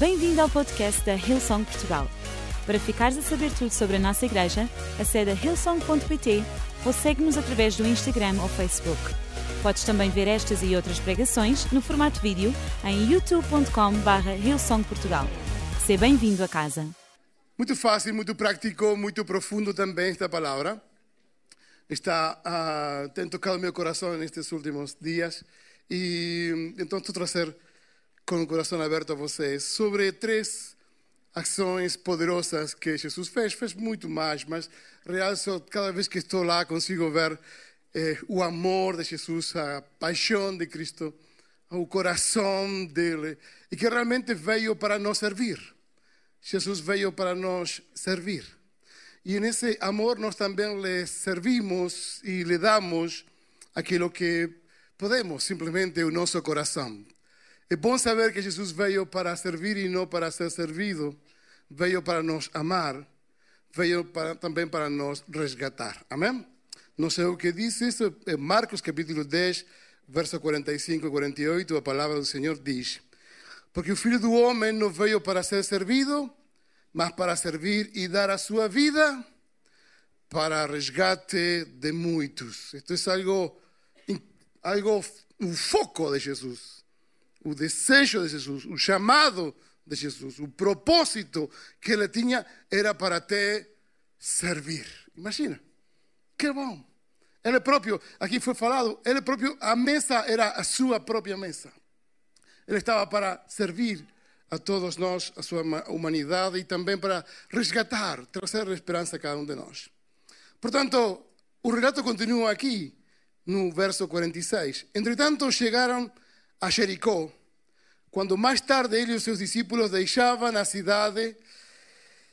Bem-vindo ao podcast da Hillsong Portugal. Para ficares a saber tudo sobre a nossa igreja, acede a hillsong.pt ou segue-nos através do Instagram ou Facebook. Podes também ver estas e outras pregações no formato vídeo em youtube.com.br hillsongportugal. Seja bem-vindo a casa. Muito fácil, muito prático, muito profundo também esta palavra. Está, uh, tem tocado meu coração nestes últimos dias e então estou trazer com o coração aberto a vocês sobre três ações poderosas que Jesus fez. Fez muito mais, mas real só cada vez que estou lá consigo ver eh, o amor de Jesus, a paixão de Cristo, o coração dele e que realmente veio para nos servir. Jesus veio para nos servir. E nesse amor nós também lhe servimos e lhe damos aquilo que podemos, simplesmente o nosso coração. É bom saber que Jesus veio para servir e não para ser servido. Veio para nos amar, veio para, também para nos resgatar. Amém? Não sei o que diz isso, é Marcos capítulo 10, verso 45 e 48, a palavra do Senhor diz: Porque o filho do homem não veio para ser servido, mas para servir e dar a sua vida para resgate de muitos. Isto é algo, algo, um foco de Jesus o desejo de Jesus, o chamado de Jesus, o propósito que ele tinha era para te servir. Imagina, que bom. Ele próprio, aqui foi falado, ele próprio, a mesa era a sua própria mesa. Ele estava para servir a todos nós, a sua humanidade e também para resgatar, trazer esperança a cada um de nós. Portanto, o relato continua aqui, no verso 46. Entretanto, chegaram a Jericó. Quando mais tarde ele e os seus discípulos deixavam a cidade,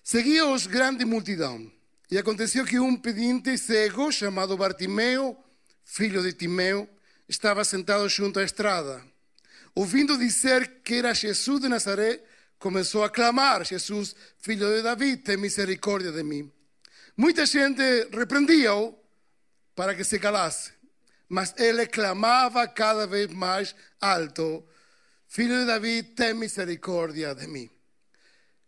seguia-os grande multidão. E aconteceu que um pedinte cego, chamado Bartimeu, filho de Timeu, estava sentado junto à estrada. Ouvindo dizer que era Jesus de Nazaré, começou a clamar: Jesus, filho de Davi, tem misericórdia de mim. Muita gente repreendia-o para que se calasse, mas ele clamava cada vez mais alto: Filho de Davi, tem misericórdia de mim.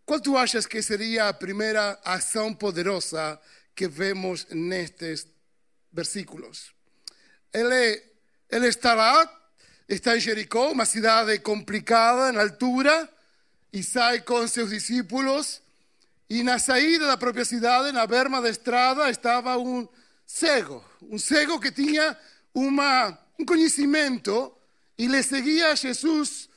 Qual tu achas que seria a primeira ação poderosa que vemos nestes versículos? Ele, ele está lá, está em Jericó, uma cidade complicada na altura, e sai com seus discípulos. E na saída da própria cidade, na berma da estrada, estava um cego. Um cego que tinha uma, um conhecimento e le seguia a Jesus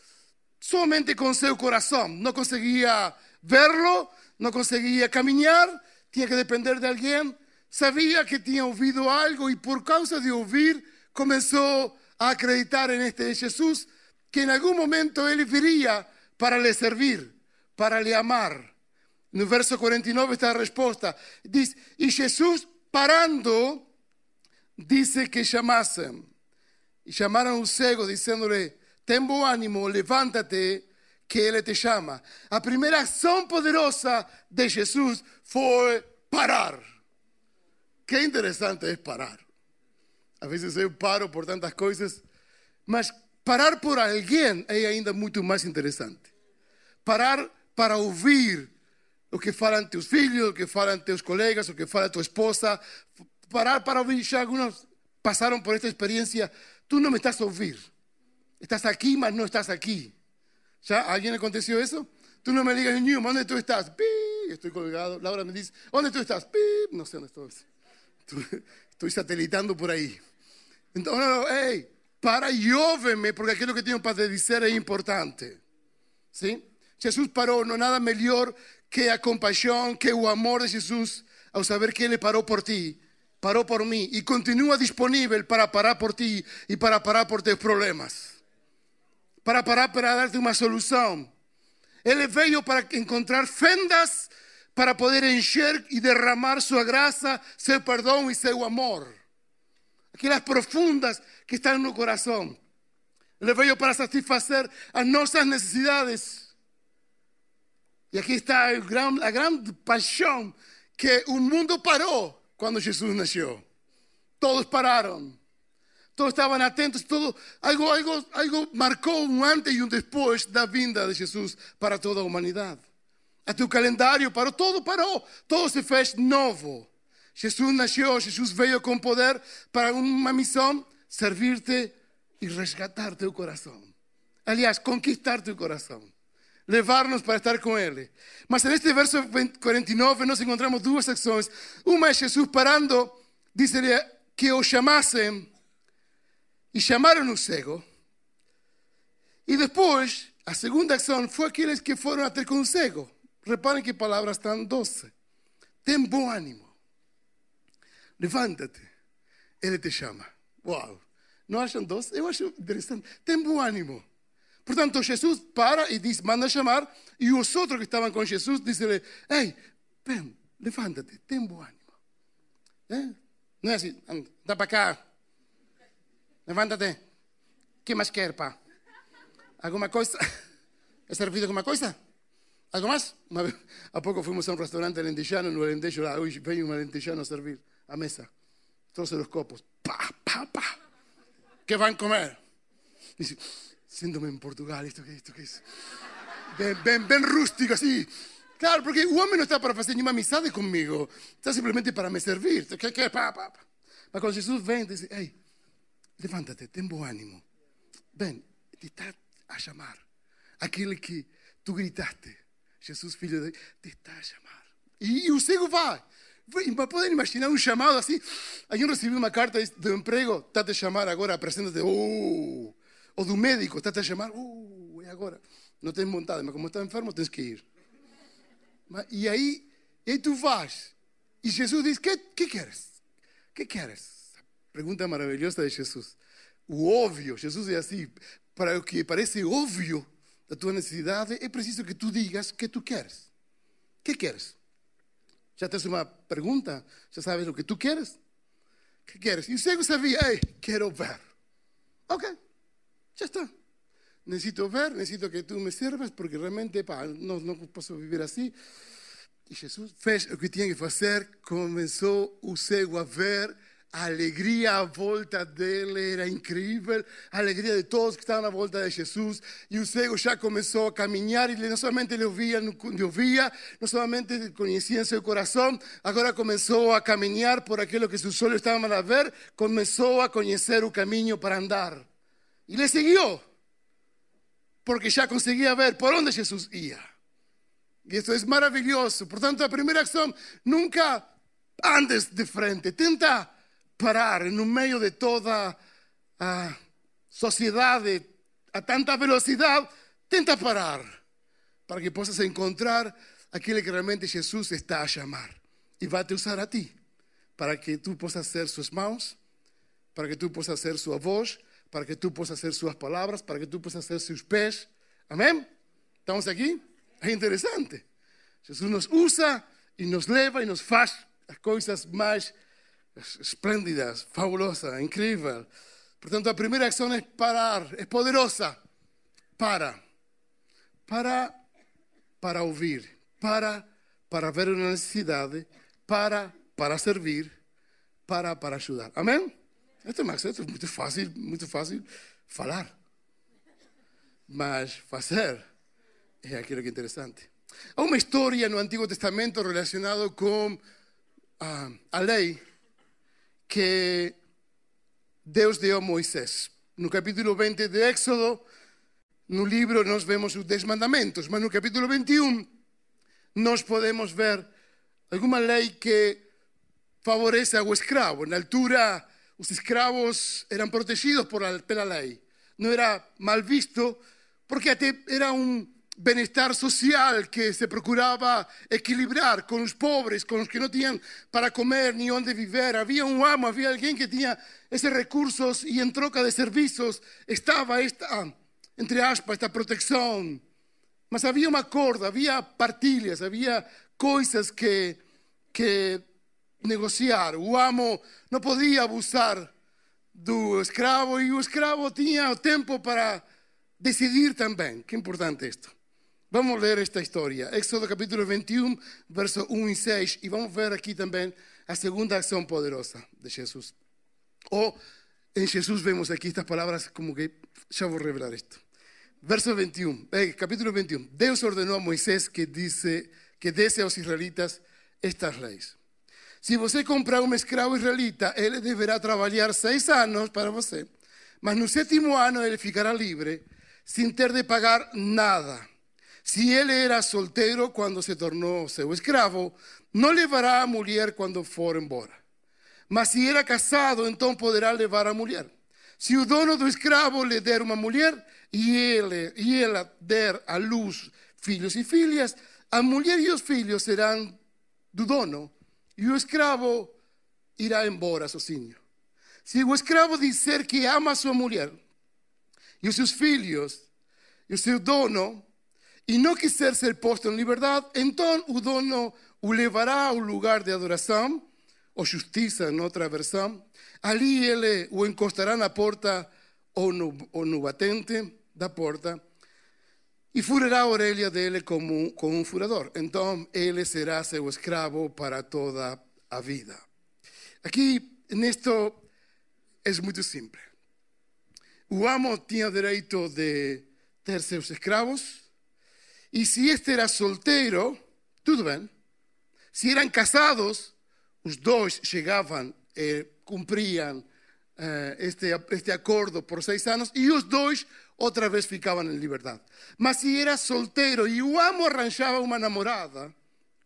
somente com seu coração. Não conseguia verlo, não conseguia caminhar, tinha que depender de alguém. Sabia que tinha ouvido algo e por causa de ouvir começou a acreditar en este Jesus que em algum momento ele viria para lhe servir, para lhe amar. No verso 49 está a resposta. Diz: E Jesus, parando, disse que chamassem. E chamaram o cego, dizendo-lhe: Ten bom ânimo, levanta-te, que Ele te chama. A primeira ação poderosa de Jesus foi parar. Que interessante é parar. Às vezes eu paro por tantas coisas, mas parar por alguém é ainda muito mais interessante. Parar para ouvir o que falam teus filhos, o que falam teus colegas, o que fala tua esposa. Parar para ouvir. Já alguns passaram por esta experiência. Tu não me estás a ouvir. Estás aquí, mas no estás aquí. ¿Ya? ¿A alguien aconteció eso? Tú no me digas, Newman, ¿dónde tú estás? ¡Pi! Estoy colgado. Laura me dice, ¿dónde tú estás? ¡Pi! No sé dónde estoy. Estoy satelitando por ahí. Entonces, no, no, hey, para y óveme, porque aquilo que tenho para dizer é importante. ¿Sí? Jesus parou, não nada melhor que a compaixão, que o amor de Jesus, ao saber que Ele parou por ti, paró por mí y continúa disponible para parar por ti y para parar por tus problemas. Para parar para darte una solución. Él es bello para encontrar fendas para poder encher y derramar su gracia, su perdón y su amor. Aquellas profundas que están en nuestro corazón. Él es bello para satisfacer a nuestras necesidades. Y aquí está la gran pasión que un mundo paró quando Jesus nasceu. Todos pararam. todos estavam atentos, todo, algo, algo, algo marcou um antes e um depois da vinda de Jesus para toda a humanidade. Até o calendário parou, tudo parou, tudo se fez novo. Jesus nasceu, Jesus veio com poder para uma missão: servir-te e resgatar teu coração. Aliás, conquistar teu coração. Levar-nos para estar com Ele. Mas neste verso 49 nós encontramos duas secções. Uma é Jesus parando, diz-lhe que o chamassem e chamaram o cego. E depois, a segunda ação foi aqueles que foram até com o cego. Reparem que palavras tão doces. Tem bom ânimo. Levanta-te. Ele te chama. Uau! Não acham doce? Eu acho interessante. Tem bom ânimo. Portanto, Jesus para e diz, manda chamar. E os outros que estavam com Jesus dizem, ei, ven, levanta-te, tem bom ânimo. ¿Eh? Não é assim, anda para cá. Levanta-te. que mais quer, pá? Alguma coisa? É servido alguma coisa? Algo mais? Há pouco fomos a um restaurante alentejano, no Alentejo, lá hoje veio um alentejano servir a mesa. Trouxe os copos. Pá, pá, pá. Que vão comer? Dice, síndrome em Portugal, isto que é isto que é isso? Bem, bem, bem rústico, assim. Claro, porque o homem não está para fazer nenhuma amizade comigo. Está simplesmente para me servir. Que, que, pá, pá, pá. Mas quando Jesus vem, diz, ei, levanta-te, tem bom ânimo. Vem, te está a chamar. Aquele que tu gritaste. Jesus, filho de te está a chamar. E, o cego vai. Podem imaginar um chamado assim? Alguém recebeu uma carta de emprego, está a chamar agora, apresenta-te. Oh! Ou do médico, está a chamar. Oh, é agora. Não tens vontade, mas como está enfermo, tens que ir. E aí, e aí tu vas. E Jesus diz: que, que queres? que queres? Pergunta maravilhosa de Jesus. O óbvio, Jesus é assim: para o que parece óbvio da tua necessidade, é preciso que tu digas que tu queres. que queres? Já tens uma pergunta? Já sabes o que tu queres? que queres? E o cego sabia: ei, quero ver. Ok, já está. Necesito ver, necesito que tu me sirvas, porque realmente pá, não, não posso viver assim. E Jesus fez o que tinha que fazer, começou o cego a ver a alegria à volta dele era incrível, a alegria de todos que estavam à volta de Jesus. E o cego já começou a caminhar e não somente ele ouvia, ele ouvia, não somente conhecia seu coração, agora começou a caminhar por aquilo que seus olhos estavam a ver, começou a conhecer o caminho para andar. Y le siguió, porque ya conseguía ver por dónde Jesús iba. Y esto es maravilloso. Por tanto, la primera acción, nunca andes de frente, tenta parar en un medio de toda uh, sociedad de, a tanta velocidad, tenta parar para que puedas encontrar aquel que realmente Jesús está a llamar y va a usar a ti para que tú puedas ser sus manos, para que tú puedas ser su voz para que tu possas ser suas palavras, para que tu possas ser seus pés. Amém? Estamos aqui? É interessante. Jesus nos usa e nos leva e nos faz as coisas mais esplêndidas, fabulosa, incrível. Portanto, a primeira ação é parar, é poderosa. Para. Para para ouvir, para para ver uma necessidade, para para servir, para para ajudar. Amém? Isto é muito fácil, muito fácil falar. Mas fazer é aquilo que é interessante. Há uma história no Antigo Testamento relacionada com a, a lei que Deus deu a Moisés. No capítulo 20 de Éxodo, no livro nós vemos os 10 mandamentos, mas no capítulo 21 nós podemos ver alguma lei que favorece ao escravo. Na altura, los esclavos eran protegidos por la, ley, no era mal visto, porque era un bienestar social que se procuraba equilibrar con los pobres, con los que no tenían para comer ni dónde vivir. Había un amo, había alguien que tenía esos recursos y en troca de servicios estaba esta, entre aspas, esta protección. Mas había una corda, había partilhas, había cosas que, que negociar. O amo não podia abusar do escravo e o escravo tinha tempo para decidir também. Que importante isto. Vamos ler esta história. Éxodo capítulo 21, verso 1 e 6. E vamos ver aqui também a segunda ação poderosa de Jesus. Ou en Jesús vemos aquí estas palabras como que voy a revelar esto. Verso 21, eh, capítulo 21. Dios ordenó a Moisés que dice que desse a los israelitas estas leyes. Si você comprar un escravo israelita, él deberá trabajar seis años para você, mas no sétimo año él ficará libre, sin ter de pagar nada. Si él era soltero cuando se tornó seu escravo, no levará a mulher quando for embora. Mas se era casado, então poderá levar a mulher. Se o dono do escravo lhe der uma mulher e ele e ela der à luz filhos e filhas, a mulher e os filhos serão do dono e o escravo irá embora sozinho. Se o escravo disser que ama sua mulher e os seus filhos e o seu dono e não quiser ser posto em liberdade, então o dono o levará ao lugar de adoração ou justiça em outra versão. Ali ele o encostará na porta ou no, ou no batente da porta e furará a orelha dele como, como um furador. Então ele será seu escravo para toda a vida. Aqui, nisto, é muito simples. O amo tinha direito de ter seus escravos, e se este era solteiro, tudo bem. Se eram casados, os dois chegavam e cumpriam eh, este, este acordo por seis anos e os dois outra vez ficavam em liberdade. Mas se era solteiro e o amo arranjava uma namorada,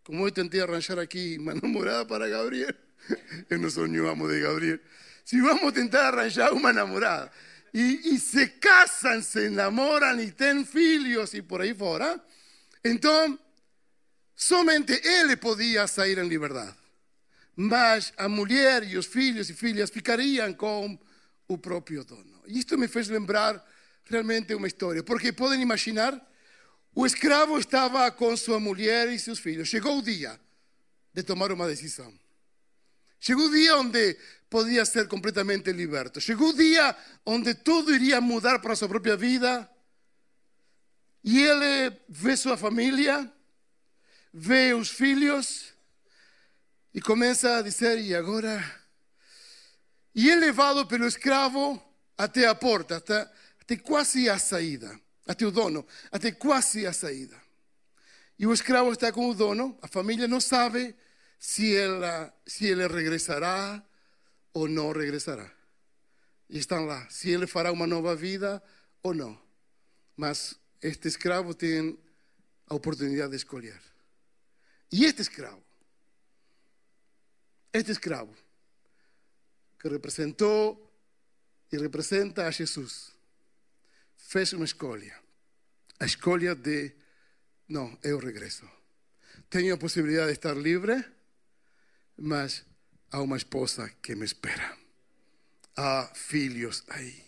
como eu tentei arranjar aqui uma namorada para Gabriel, eu não sou nenhum amo de Gabriel. Se vamos tentar arranjar uma namorada e, e se casam, se namoram e têm filhos e por aí fora, então somente ele podia sair em liberdade mas a mulher e os filhos e filhas ficariam com o próprio dono. E isto me fez lembrar realmente uma história, porque podem imaginar, o escravo estava com sua mulher e seus filhos. Chegou o dia de tomar uma decisão. Chegou o dia onde podia ser completamente liberto. Chegou o dia onde tudo iria mudar para a sua própria vida. E ele vê sua família, vê os filhos e começa a dizer: E agora? E é levado pelo escravo até a porta, até, até quase a saída, até o dono, até quase a saída. E o escravo está com o dono, a família não sabe se, ela, se ele regressará ou não regressará. E estão lá, se ele fará uma nova vida ou não. Mas este escravo tem a oportunidade de escolher. E este escravo este escravo, que representou e representa a Jesus, fez uma escolha. A escolha de, não, eu regresso. Tenho a possibilidade de estar livre, mas há uma esposa que me espera. Há filhos aí.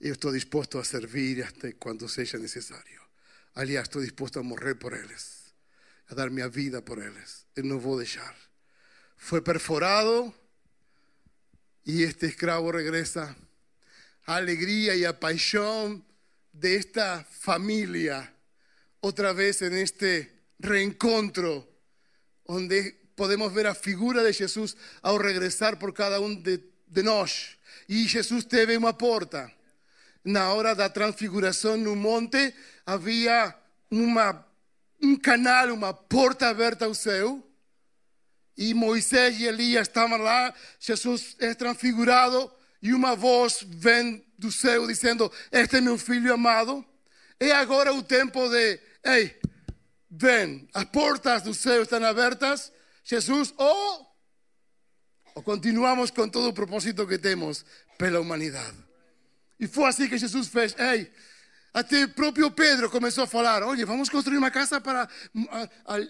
Eu estou disposto a servir até quando seja necessário. Aliás, estou disposto a morrer por eles, a dar minha vida por eles. Eu não vou deixar fue perforado y este esclavo regresa a alegría y a pasión de esta familia otra vez en este reencontro donde podemos ver a figura de Jesús al regresar por cada uno de, de nós. Y Jesús teve una porta. Na hora da transfiguración no monte había uma, um canal, uma porta aberta ao céu e Moisés e Elias estavam lá, Jesus é transfigurado e uma voz vem do céu dizendo: Este é meu filho amado. É agora o tempo de, ei, vem, as portas do céu estão abertas. Jesus, ou, ou continuamos com todo o propósito que temos pela humanidade. E foi assim que Jesus fez: Ei, até o próprio Pedro começou a falar: Olha, vamos construir uma casa para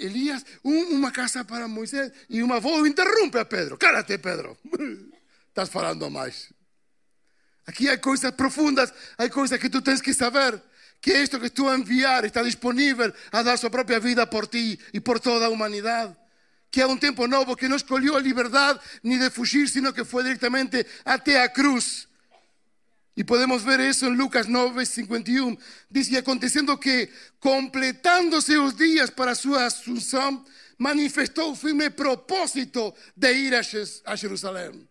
Elias, uma casa para Moisés. E uma voz interrompe a Pedro: Cálate, Pedro, estás falando mais. Aqui há coisas profundas, há coisas que tu tens que saber. Que isto que estou a enviar está disponível a dar sua própria vida por ti e por toda a humanidade. Que é um tempo novo que não escolheu a liberdade nem de fugir, sino que foi diretamente até a cruz y podemos ver eso en Lucas 9, 51. Dice, aconteciendo que, completándose los días para su asunción, manifestó un firme propósito de ir a Jerusalén.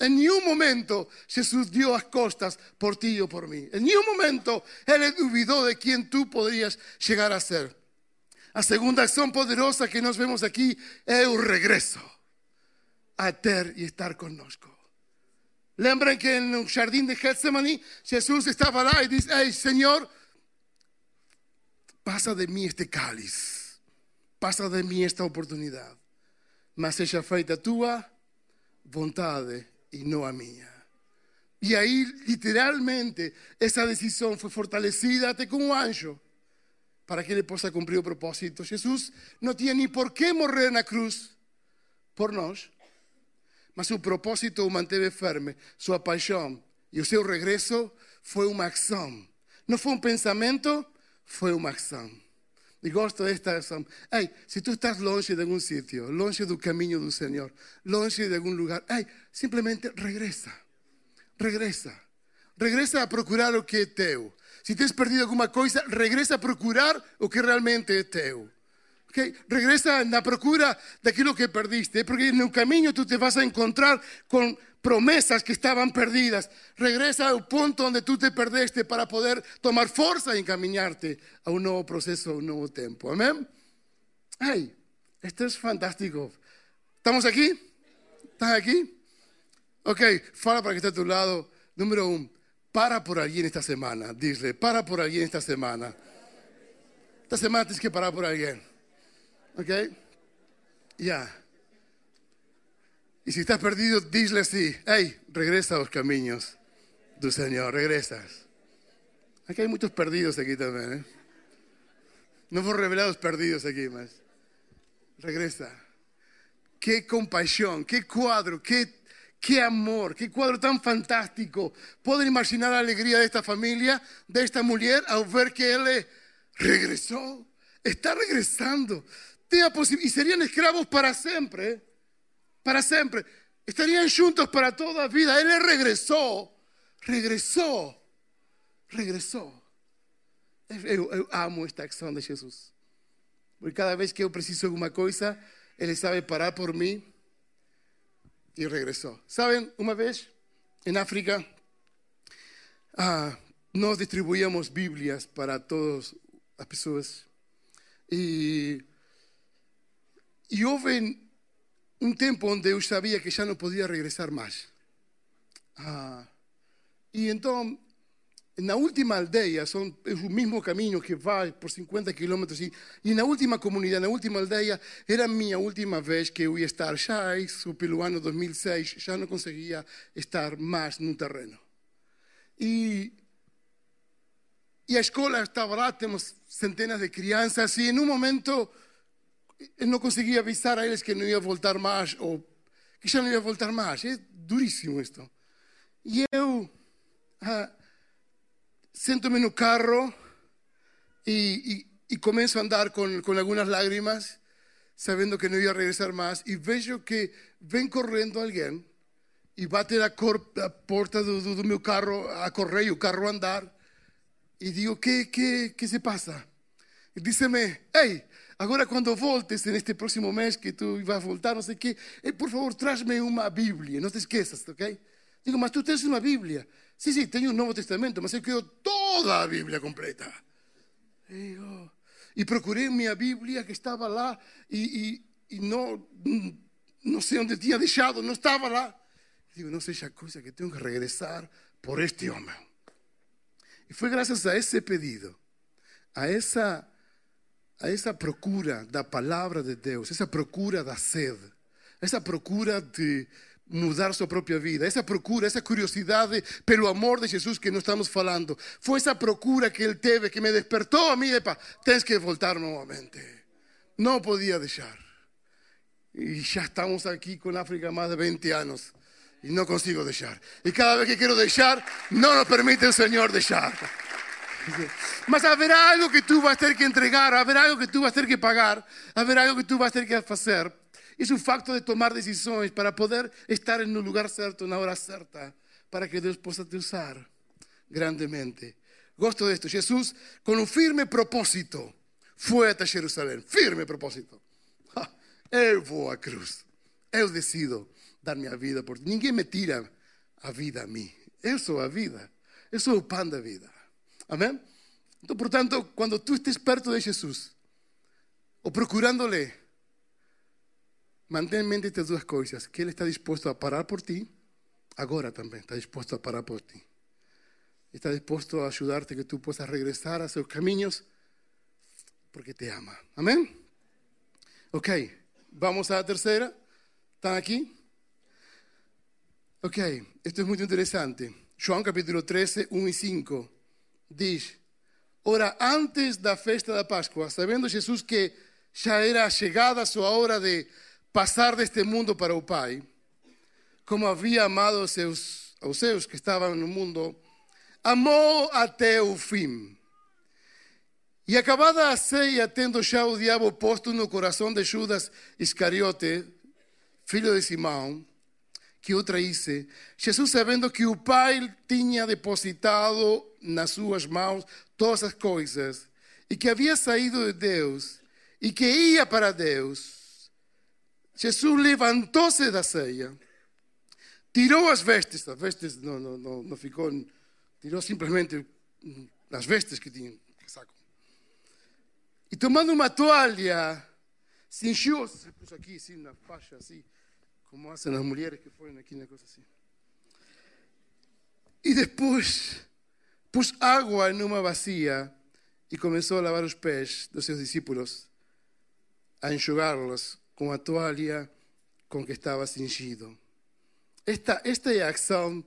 En ningún momento Jesús dio las costas por ti o por mí. En ningún momento Él olvidó de quién tú podrías llegar a ser. La segunda acción poderosa que nos vemos aquí es un regreso a ter y estar con nosotros. Lembran que en el jardín de Getsemaní Jesús estaba lá y dice, hey Señor, pasa de mí este cáliz, pasa de mí esta oportunidad, mas ella feita tua voluntad e não a minha. E aí, literalmente, essa decisão foi fortalecida até com um anjo para que ele possa cumprir o propósito. Jesus não tinha nem por que morrer na cruz por nós, mas o propósito o manteve firme. Sua paixão e o seu regresso foi uma ação. Não foi um pensamento, foi uma ação. E gosto desta ação. Ei, se tu estás longe de algum sítio, longe do caminho do Senhor, longe de algum lugar, ei, simplesmente regressa. Regressa. Regressa a procurar o que é teu. Se tens perdido alguma coisa, regressa a procurar o que realmente é teu. Okay? Regresa na procura daquilo que perdiste, porque no caminho tu te vas a encontrar com promessas que estavam perdidas. Regresa ao ponto onde tu te perdeste para poder tomar força e encaminhar-te a um novo processo, a um novo tempo. Amém? Ai, esto es fantástico. ¿Estamos aqui? ¿Estás aqui? Ok, fala para que está a tu lado. Número um, para por alguém esta semana. Dile, para por alguém esta semana. Esta semana tienes que parar por alguém. Ok? Ya. Y si estás perdido, dile así, hey, regresa a los caminos del Señor, regresas. Aquí hay muchos perdidos aquí también. ¿eh? No hemos revelados perdidos aquí más. Regresa. Qué compasión, qué cuadro, qué, qué amor, qué cuadro tan fantástico. Pueden imaginar la alegría de esta familia, de esta mujer, al ver que él regresó. Está regresando y serían esclavos para siempre, para siempre. Estarían juntos para toda vida. Él regresó, regresó, regresó. Eu, amo esta acción de Jesús. Porque cada vez que yo preciso alguna cosa, Él sabe parar por mí y regresó. ¿Saben? Una vez en África, ah, nos distribuíamos Biblias para todas las personas. Y e houve um tempo onde eu sabia que já não podia regressar mais. Ah, e então, na última aldeia, são, é o mesmo caminho que vai por 50 quilômetros, e, e na última comunidade, na última aldeia, era a minha última vez que eu ia estar. Já isso, pelo ano 2006, já não conseguia estar mais no terreno. E, e a escola estava lá, temos centenas de crianças, e em um momento não conseguia avisar a eles que não ia voltar mais, ou que já não ia voltar mais. É duríssimo isto. E eu ah, sento-me carro e, e, e, começo a andar com, com algumas lágrimas, sabendo que não ia regressar mais, e vejo que vem correndo alguém e bate a, cor, a porta do, do, do, meu carro a correr e o carro a andar, e digo: que, que, que se passa? E disse-me: Agora, quando voltes neste próximo mês, que tu vais voltar, não sei o quê, eh, por favor, traz-me uma Bíblia, não te esqueças, ok? Digo, mas tu tens uma Bíblia? Sim, sim, tenho o Novo Testamento, mas eu quero toda a Bíblia completa. Digo, e procurei minha Bíblia que estava lá e, e, e não, não sei onde tinha deixado, não estava lá. Digo, não seja coisa que tenho que regressar por este homem. E foi graças a esse pedido, a essa a essa procura da palavra de Deus, essa procura da sede, essa procura de mudar sua própria vida, essa procura, essa curiosidade pelo amor de Jesus que nós estamos falando, foi essa procura que ele teve que me despertou a mim, epa, tens que voltar novamente. Não podia deixar. E já estamos aqui com a África há mais de 20 anos e não consigo deixar. E cada vez que quero deixar, não nos permite o Senhor deixar. Mas haverá algo que tú vas a tener que entregar, haverá algo que tú vas a tener que pagar, haverá algo que tú vas a tener que hacer. Es un facto de tomar decisiones para poder estar en el lugar certo, na hora certa, para que Deus possa te usar grandemente. Gosto de esto. Jesús, con un firme propósito, foi até Jerusalém. Firme propósito. Eu vou à cruz. Eu decido dar minha vida por ti. Ninguém me tira a vida a mim. Eu sou a vida. Eu sou o pão da vida. Amén. Entonces, por tanto, cuando tú estés perto de Jesús o procurándole, mantén en mente estas dos cosas, que Él está dispuesto a parar por ti, ahora también está dispuesto a parar por ti. Está dispuesto a ayudarte que tú puedas regresar a sus caminos porque te ama. Amén. Ok, vamos a la tercera. ¿Están aquí? Ok, esto es muy interesante. Juan capítulo 13, 1 y 5. Diz: Ora, antes da festa da Páscoa, sabendo Jesus que já era chegada a sua hora de passar deste mundo para o Pai, como havia amado aos seus, aos seus que estavam no mundo, amou até o fim. E acabada a ceia, tendo já o diabo posto no coração de Judas Iscariote, filho de Simão, que o traísse, Jesus, sabendo que o Pai tinha depositado nas suas mãos todas as coisas, e que havia saído de Deus, e que ia para Deus, Jesus levantou-se da ceia, tirou as vestes, as vestes não, não, não, não ficou, tirou simplesmente as vestes que tinha. E tomando uma toalha, cingiu, pôs aqui assim na faixa, assim, como fazem as mulheres que foram aqui na coisa assim. E depois pus água numa bacia e começou a lavar os pés dos seus discípulos, a enxugá-los com a toalha com que estava cingido. Esta, esta é a ação,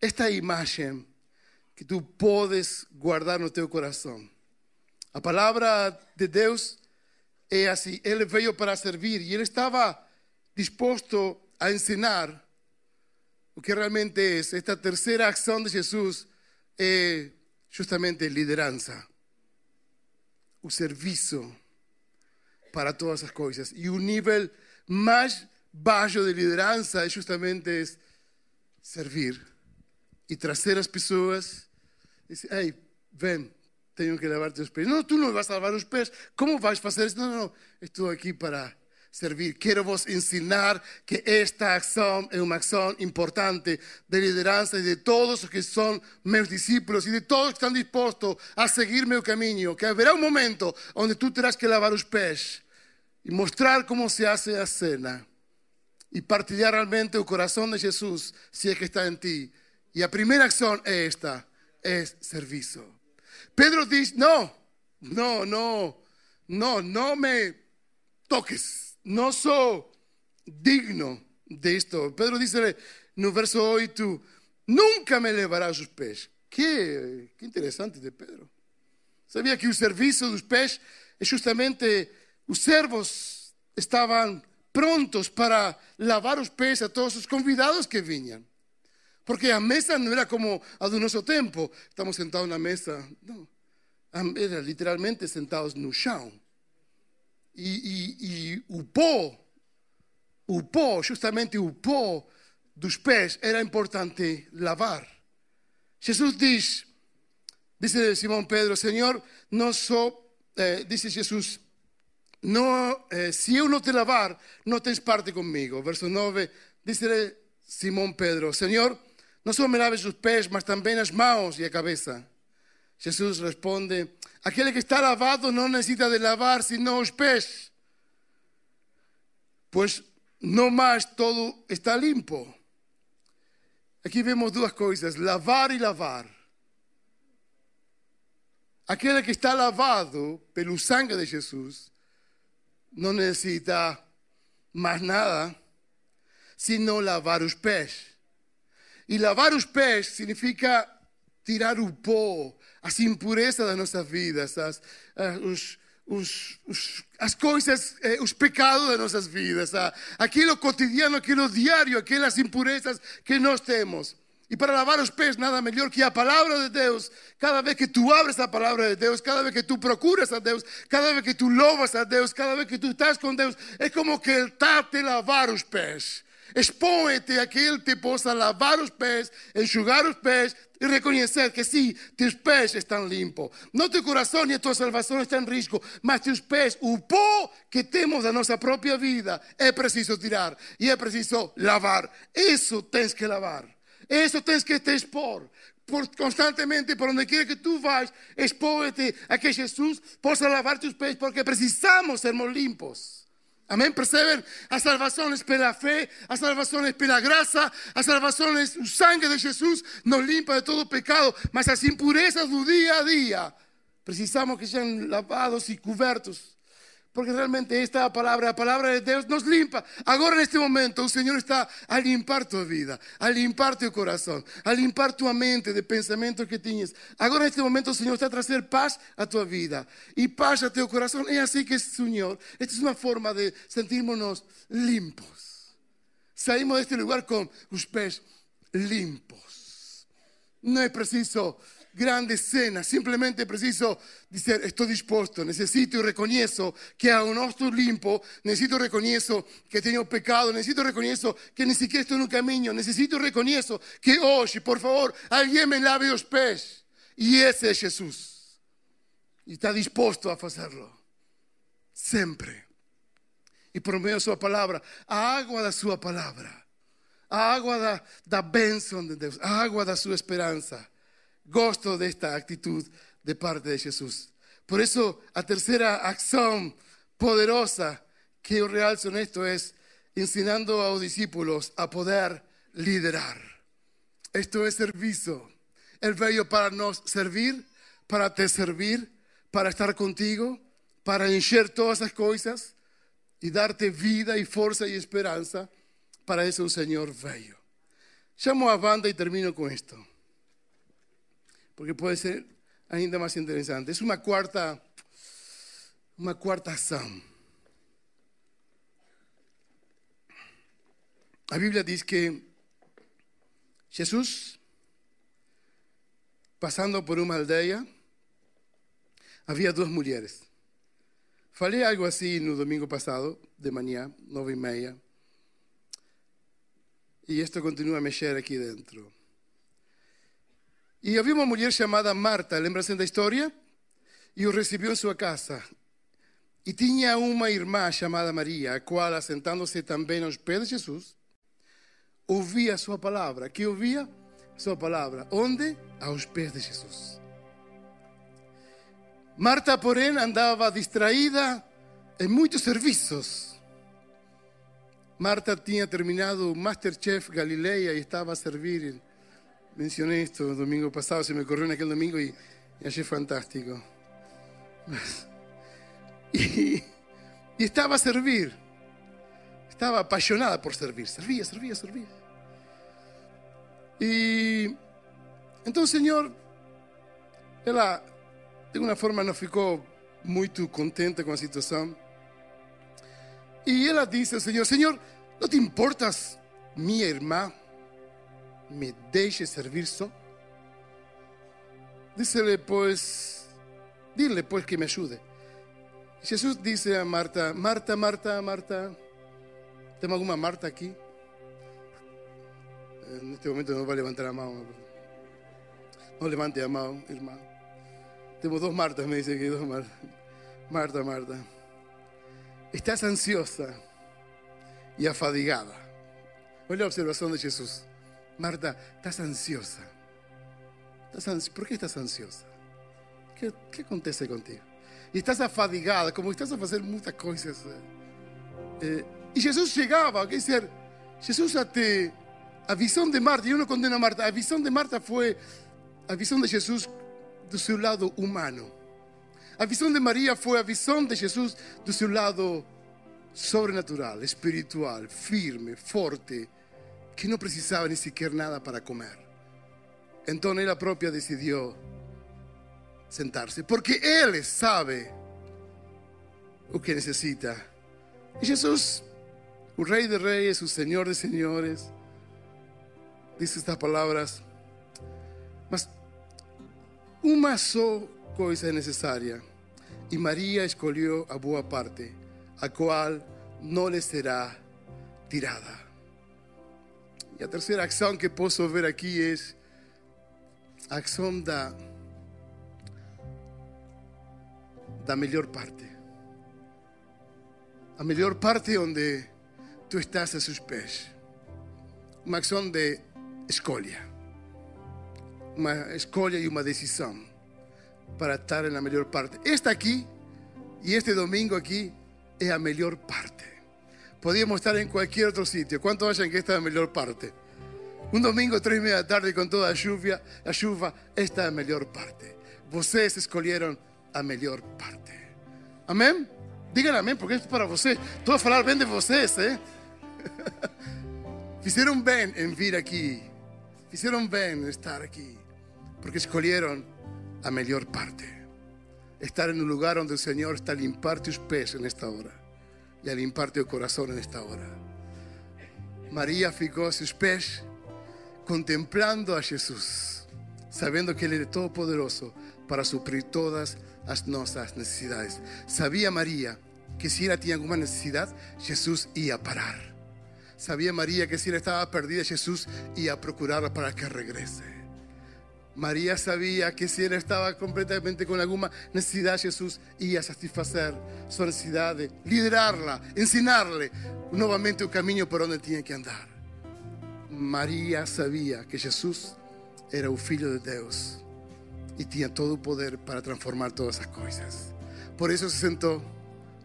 esta imagem que tu podes guardar no teu coração. A palavra de Deus é assim: Ele veio para servir e ele estava disposto a ensinar o que realmente é esta terceira ação de Jesus é justamente liderança, o serviço para todas as coisas. E o nível mais baixo de liderança é justamente servir e trazer as pessoas e dizer, ei, vem, tenho que lavar teus pés. Não, tu não vas a lavar os pés. Como vais fazer isso? Não, não, não. Estou aqui para servir. Quiero vos ensinar que esta acción es una acción importante de lideranza de todos los que son mis discípulos y de todos los que están dispuestos a seguir mi camino. Que habrá un momento donde tú tendrás que lavar los pies y mostrar cómo se hace la cena y partilhar realmente el corazón de Jesús si es que está en ti. Y la primera acción es esta, es servicio. Pedro dice, no, no, no, no, no me toques. No soy digno de esto. Pedro dice en el verso 8, nunca me levará a sus pés. Qué, qué interesante de Pedro. Sabía que el servicio de los pés es justamente los servos estaban prontos para lavar los pés a todos los convidados que venían. Porque a mesa no era como a de nuestro tiempo, estamos sentados en la mesa, no, era literalmente sentados no chão e, e, e o pó, o pó, justamente o pó dos pés era importante lavar. Jesus diz, dice Simão Pedro, Senhor, não sou, eh, dice Jesus, no, eh, se eu não te lavar, não tens parte comigo. Verso 9, dice Simão Pedro, Senhor, não só me laves os pés, mas também as mãos e a cabeça. Jesus responde, Aquel que está lavado no necesita de lavar, sino os pés. Pues no más todo está limpio. Aquí vemos dos cosas, lavar y lavar. Aquel que está lavado pelo sangre de Jesús no necesita más nada, sino lavar los pés. Y lavar los pés significa tirar o pó, as impurezas das nossas vidas, as, os, os, os, as coisas, eh, os pecados das nossas vidas, aquilo cotidiano, aquilo diário, aquelas impurezas que nós temos. E para lavar os pés, nada melhor que a palavra de Deus. Cada vez que tu abres a palavra de Deus, cada vez que tu procuras a Deus, cada vez que tu louvas a Deus, cada vez que tu estás com Deus, é como que Ele está a te lavar os pés. Expõe-te a que Ele te possa lavar os pés, enxugar os pés, e reconhecer que sim, teus pés estão limpos. Não teu coração e a tua salvação estão em risco, mas teus pés, o pó que temos da nossa própria vida, é preciso tirar e é preciso lavar. Isso tens que lavar. Eso tens que te expor. Por, constantemente, por donde quiera que tú vayas, expóete a que Jesús possa lavar tus pies, porque precisamos sermos limpos. Amén, perceben. A salvación es pela fe, a salvación es pela gracia, a salvación es la sangre de Jesús, nos limpia de todo pecado, mas las impurezas del día a día. Precisamos que sean lavados y cubiertos porque realmente esta palavra, a palavra de Deus, nos limpa. Agora, neste momento, o Senhor está a limpar tua vida, a limpar teu coração, a limpar tua mente de pensamentos que tinhas. Agora, neste momento, o Senhor está a trazer paz à tua vida e paz a teu coração. É assim que Senhor. Esta é uma forma de sentirmos limpos. Saímos deste lugar com os pés limpos. Não é preciso grande cena. Simplemente preciso decir, sto dispuesto. Necesito e riconosco che a un nostro limpo, necessito e riconosco che tengo pecado. Necesito e riconosco che non siquiera estoy en un camino. Necesito e riconosco che oggi, por favor, alguien me lave los pies. Y ese es Jesús. Y está dispuesto a hacerlo. Siempre. Y por su palabra, a agua de su palabra, a agua da, da bênção de Deus, a água da sua esperança gosto de esta actitud de parte de Jesús. Por eso, a tercera acción poderosa que yo realzo en esto es enseñando a los discípulos a poder liderar. Esto es servicio. El bello para nos servir, para te servir, para estar contigo, para encher todas las cosas y darte vida y fuerza y esperanza. Para eso Señor bello. Llamo a banda y termino con esto. Porque pode ser ainda mais interessante. É uma quarta, uma quarta ação. A Bíblia diz que Jesus, passando por uma aldeia, havia duas mulheres. Falei algo assim no domingo passado, de manhã, nove e meia. E isto continua a mexer aqui dentro. E havia uma mulher chamada Marta, lembra-se da história? E o recebeu em sua casa. E tinha uma irmã chamada Maria, a qual, assentando-se também aos pés de Jesus, ouvia a sua palavra. Que ouvia? A sua palavra. Onde? Aos pés de Jesus. Marta, porém, andava distraída em muitos serviços. Marta tinha terminado o Masterchef Galileia e estava a servir mencioné esto el domingo pasado, se me ocurrió en aquel domingo y, y achei fantástico. Y, y, estaba a servir, estaba apasionada por servir, servía, servía, servía. Y entonces, Señor, ela de alguma forma não ficou muito contente com a situação. E ela disse ao Senhor: Senhor, não te importas, minha irmã, me deixe servir só? Dícele, pues, dile, pues, que me ayude. Jesús dice a Marta, Marta, Marta, Marta, ¿tengo alguna Marta aquí? En este momento no va a levantar a mano. No levante a mano, hermano. Tengo dos Martas, me dice que dos Martas. Marta, Marta. Estás ansiosa y afadigada. Olha la observación de Jesús. Marta, estás ansiosa. ¿Estás ¿Por qué estás ansiosa? ¿Qué, ¿Qué, acontece contigo? Y estás afadigada, como estás a hacer muchas cosas. Eh, eh y Jesús llegaba, ¿qué decir? Jesús a te avisó de Marta, y uno condena a Marta. La visión de Marta fue la visión de Jesús de su lado humano. La visión de María fue la visión de Jesús de su lado sobrenatural, espiritual, firme, fuerte que no precisaba ni siquiera nada para comer. Entonces ella propia decidió sentarse, porque Él sabe lo que necesita. Y Jesús, el Rey de Reyes, el Señor de Señores, dice estas palabras, mas una sola cosa es necesaria, y María escogió a boa parte, a cual no le será tirada. A terceira ação que posso ver aqui é a ação da, da melhor parte. A melhor parte onde tu estás a seus pés. Uma ação de escolha. Uma escolha e uma decisão para estar na melhor parte. Esta aqui e este domingo aqui é a melhor parte. podíamos estar en cualquier otro sitio. ¿Cuánto vayan que esta es la mejor parte? Un domingo, tres y media de la tarde, con toda la lluvia, la lluvia, esta es la mejor parte. Ustedes escolheram a mejor parte. Amén. Digan amén, porque es para ustedes. Todo hablar bien de ustedes, ¿eh? Hicieron bien en vir aquí. Hicieron bien en estar aquí. Porque escolheram a mejor parte. Estar en un lugar donde el Señor está a limpar tus pies en esta hora e a limpar-te o coração nesta hora. Maria ficou a seus pés contemplando a Jesus, sabendo que Ele é todo poderoso para suprir todas as nossas necessidades. Sabia Maria que se ela tinha alguma necessidade, Jesus ia parar. Sabia Maria que se ela estava perdida, Jesus ia procurá-la para que regrese. María sabía que si él estaba completamente con alguna necesidad, Jesús iba a satisfacer su de liderarla, enseñarle nuevamente un camino por donde tiene que andar. María sabía que Jesús era un hijo de Dios y tenía todo el poder para transformar todas esas cosas. Por eso se sentó,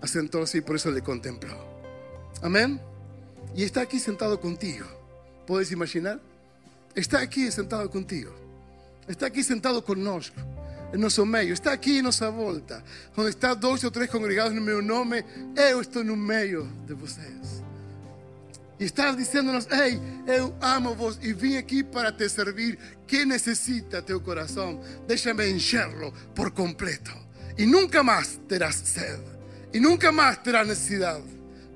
asentóse y por eso le contempló. Amén. Y está aquí sentado contigo. ¿Puedes imaginar? Está aquí sentado contigo. Está aqui sentado conosco, em nosso meio. Está aqui em nossa volta. Onde está dois ou três congregados no meu nome, eu estou no meio de vocês. E está dizendo-nos: Ei, eu amo vos e vim aqui para te servir. Que necessita teu coração? Deixa-me encherlo por completo. E nunca mais terás sede. E nunca mais terás necessidade.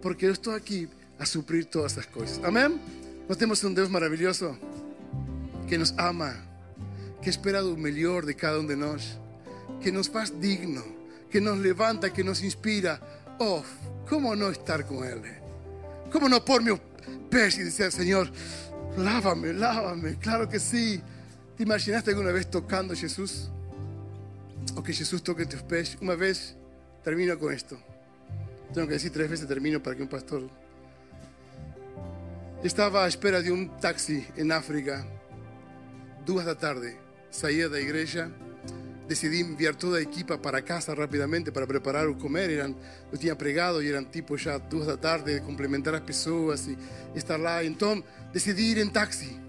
Porque eu estou aqui a suprir todas essas coisas. Amém? Nós temos um Deus maravilhoso que nos ama que espera do melhor de cada um de nós, que nos faz digno, que nos levanta, que nos inspira. Oh, como não estar com Ele? Como não pôr meus pés e dizer, Senhor, lávame, lávame? Claro que sim. ¿Te imaginaste alguma vez tocando a Jesus? O que Jesus toque tus pés? Uma vez, termino com isto. Tenho que dizer três vezes, termino para que um pastor. Estava à espera de um táxi em África, duas da tarde. Saía da igreja, decidi enviar toda a equipa para casa rapidamente para preparar o comer. Eram, eu tinha pregado e eram tipo já duas da tarde, complementar as pessoas e estar lá. Então decidi ir em táxi.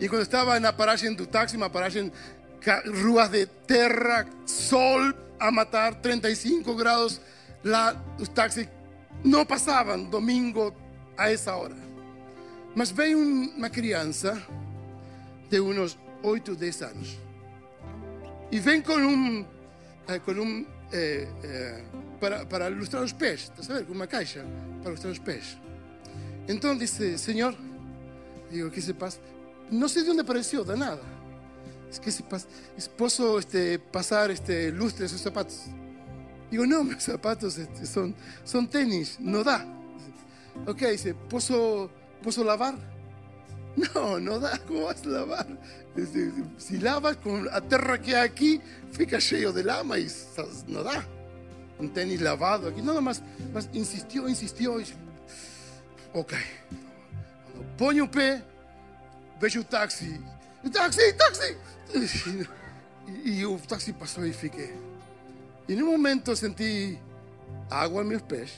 E quando estava na paragem do táxi, uma paragem ruas de terra, sol a matar, 35 graus, lá os táxis não passavam domingo a essa hora. Mas veio uma criança de uns 8, 10 anos. E vem com um, com um eh, eh, para, para ilustrar os pés, está a saber? Com uma caixa para ilustrar os pés. Então disse, Senhor, digo, o que se passa? Não sei de onde apareceu, da nada. que se pasa? Posso este, passar este lustre seus sapatos? Digo, não, meus sapatos este, são, são tênis, não dá. Ok, dice, posso, posso lavar? Não, não dá, como vas a lavar? Si lavas con la tierra que hay aquí, fica cheio de lama y no da. Un tenis lavado aquí, nada más, más insistió, insistió. Y, ok. Quando ponho o pé, vejo o táxi. Táxi, táxi! E, o táxi passou e fiquei. E no momento senti água nos meus pés.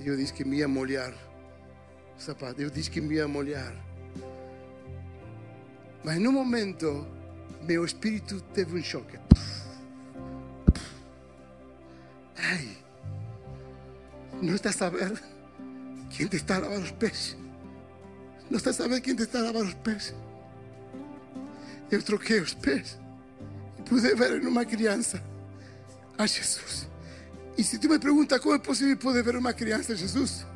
E eu disse que me ia molhar sapato. Eu disse que me ia molhar. Mas no momento, meu espírito teve um choque. Ei, não estás a ver quem te está a lavar os pés? Não estás a ver quem te está a lavar os pés? Eu troquei os pés e pude ver numa criança a Jesus. E se tu me perguntas como é possível poder ver uma criança Jesus,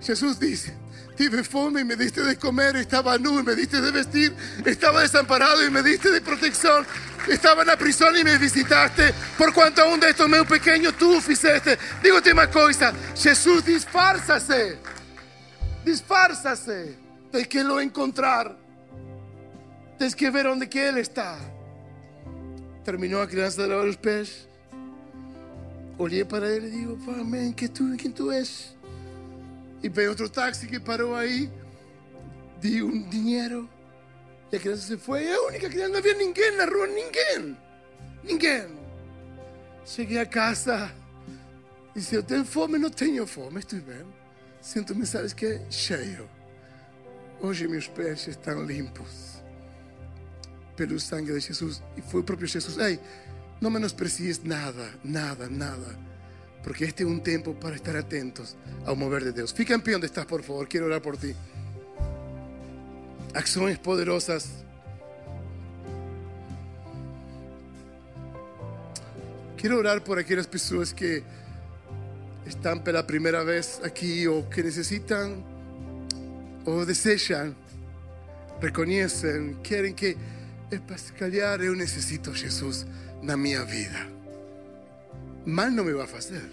Jesus disse: Tive fome y me diste de comer, estaba nu y me diste de vestir, estaba desamparado y me diste de protección, estaba en la prisión y me visitaste. Por cuanto aún de estos meus pequeños tú fizeste. Digo-te uma coisa: Jesus disfarça-se, disfarça-se. Que lo encontrar, tens que ver onde que ele está. Terminou a criança de lavar os pés. Olhei para ele e digo: Amém, que tu, quem tu és? E veio outro táxi que parou aí. di um dinheiro e a criança se foi. É a única criança, não havia ninguém na rua, ninguém. Ninguém. Cheguei a casa e disse: Eu tenho fome, não tenho fome, estou bem. Sinto-me, sabes que? Cheio. Hoje meus pés estão limpos pelo sangue de Jesus. E foi o próprio Jesus. Ei, não menosprecies nada, nada, nada. Porque este es un tiempo para estar atentos a un mover de Dios. Fíjate en pie donde estás, por favor. Quiero orar por ti. Acciones poderosas. Quiero orar por aquellas personas que están por la primera vez aquí o que necesitan o desean, reconocen, quieren que, calhar, yo necesito a Jesús en mi vida. Mal não me vai fazer.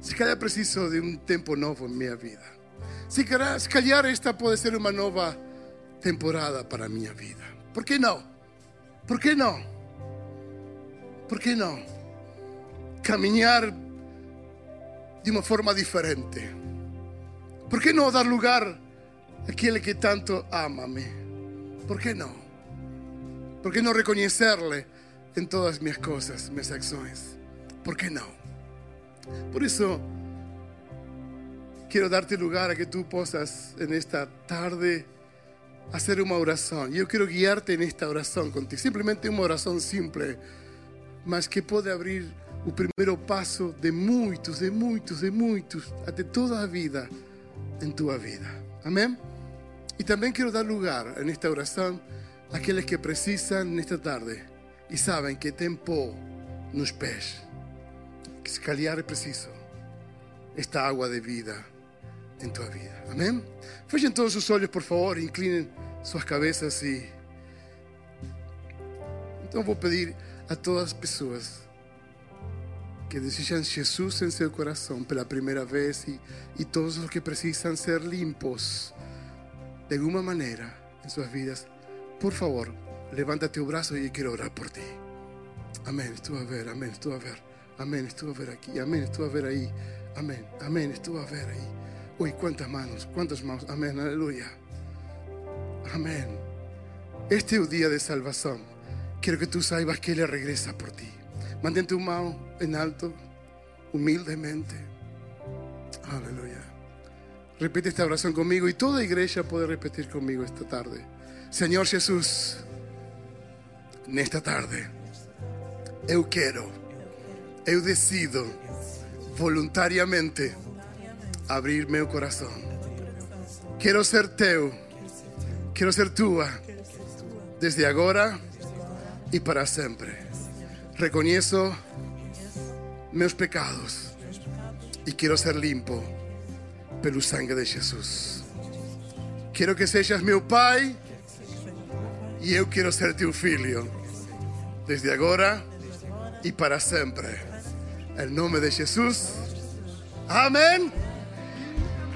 Se calhar preciso de um tempo novo em minha vida. Se calhar, se calhar esta pode ser uma nova temporada para a minha vida. Por que não? Por que não? Por que não? Caminhar de uma forma diferente. Por que não dar lugar àquele que tanto ama-me? Por que não? Por que não reconhecer-lhe em todas as minhas coisas, minhas ações? Por que não? Por isso, quero dar-te lugar a que tu possas, nesta tarde, fazer uma oração. E eu quero guiar-te nesta oração contigo. Simplesmente uma oração simples, mas que pode abrir o primeiro passo de muitos, de muitos, de muitos, até toda a vida em tua vida. Amém? E também quero dar lugar nesta oração àqueles que precisam nesta tarde e sabem que tem pó nos pés, que se calhar é preciso esta água de vida em tua vida. Amém? Fechem todos os olhos, por favor, inclinem suas cabeças e. Então vou pedir a todas as pessoas que desejam Jesus em seu coração pela primeira vez e, e todos os que precisam ser limpos de alguma maneira em suas vidas, por favor, levanta tu brazo y quiero orar por ti. Amén, estuve a ver, amén, estuve a ver, amén, estuve a ver aquí, amén, estuve a ver ahí, amén, amén, estuve a ver ahí. Uy, cuántas manos, cuántas manos, amén, aleluya. Amén. Este es un día de salvación. Quiero que tú sabes que Él regresa por ti. Mantén tu mano en alto, humildemente. Aleluya. Repite esta oración conmigo y toda iglesia puede repetir conmigo esta tarde. Señor Jesús. Nesta tarde, eu quero, eu decido voluntariamente abrir meu coração. Quero ser teu, quero ser tua, desde agora e para sempre. Reconheço meus pecados e quero ser limpo pelo sangue de Jesus. Quero que sejas meu Pai e eu quero ser teu filho, desde agora e para sempre. Em nome de Jesus. Amém.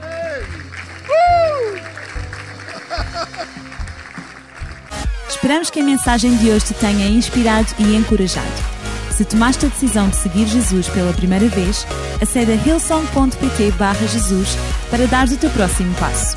Esperamos que a mensagem de hoje te tenha inspirado e encorajado. Se tomaste a decisão de seguir Jesus pela primeira vez, acede a hillsong.pt Jesus para dar o teu próximo passo.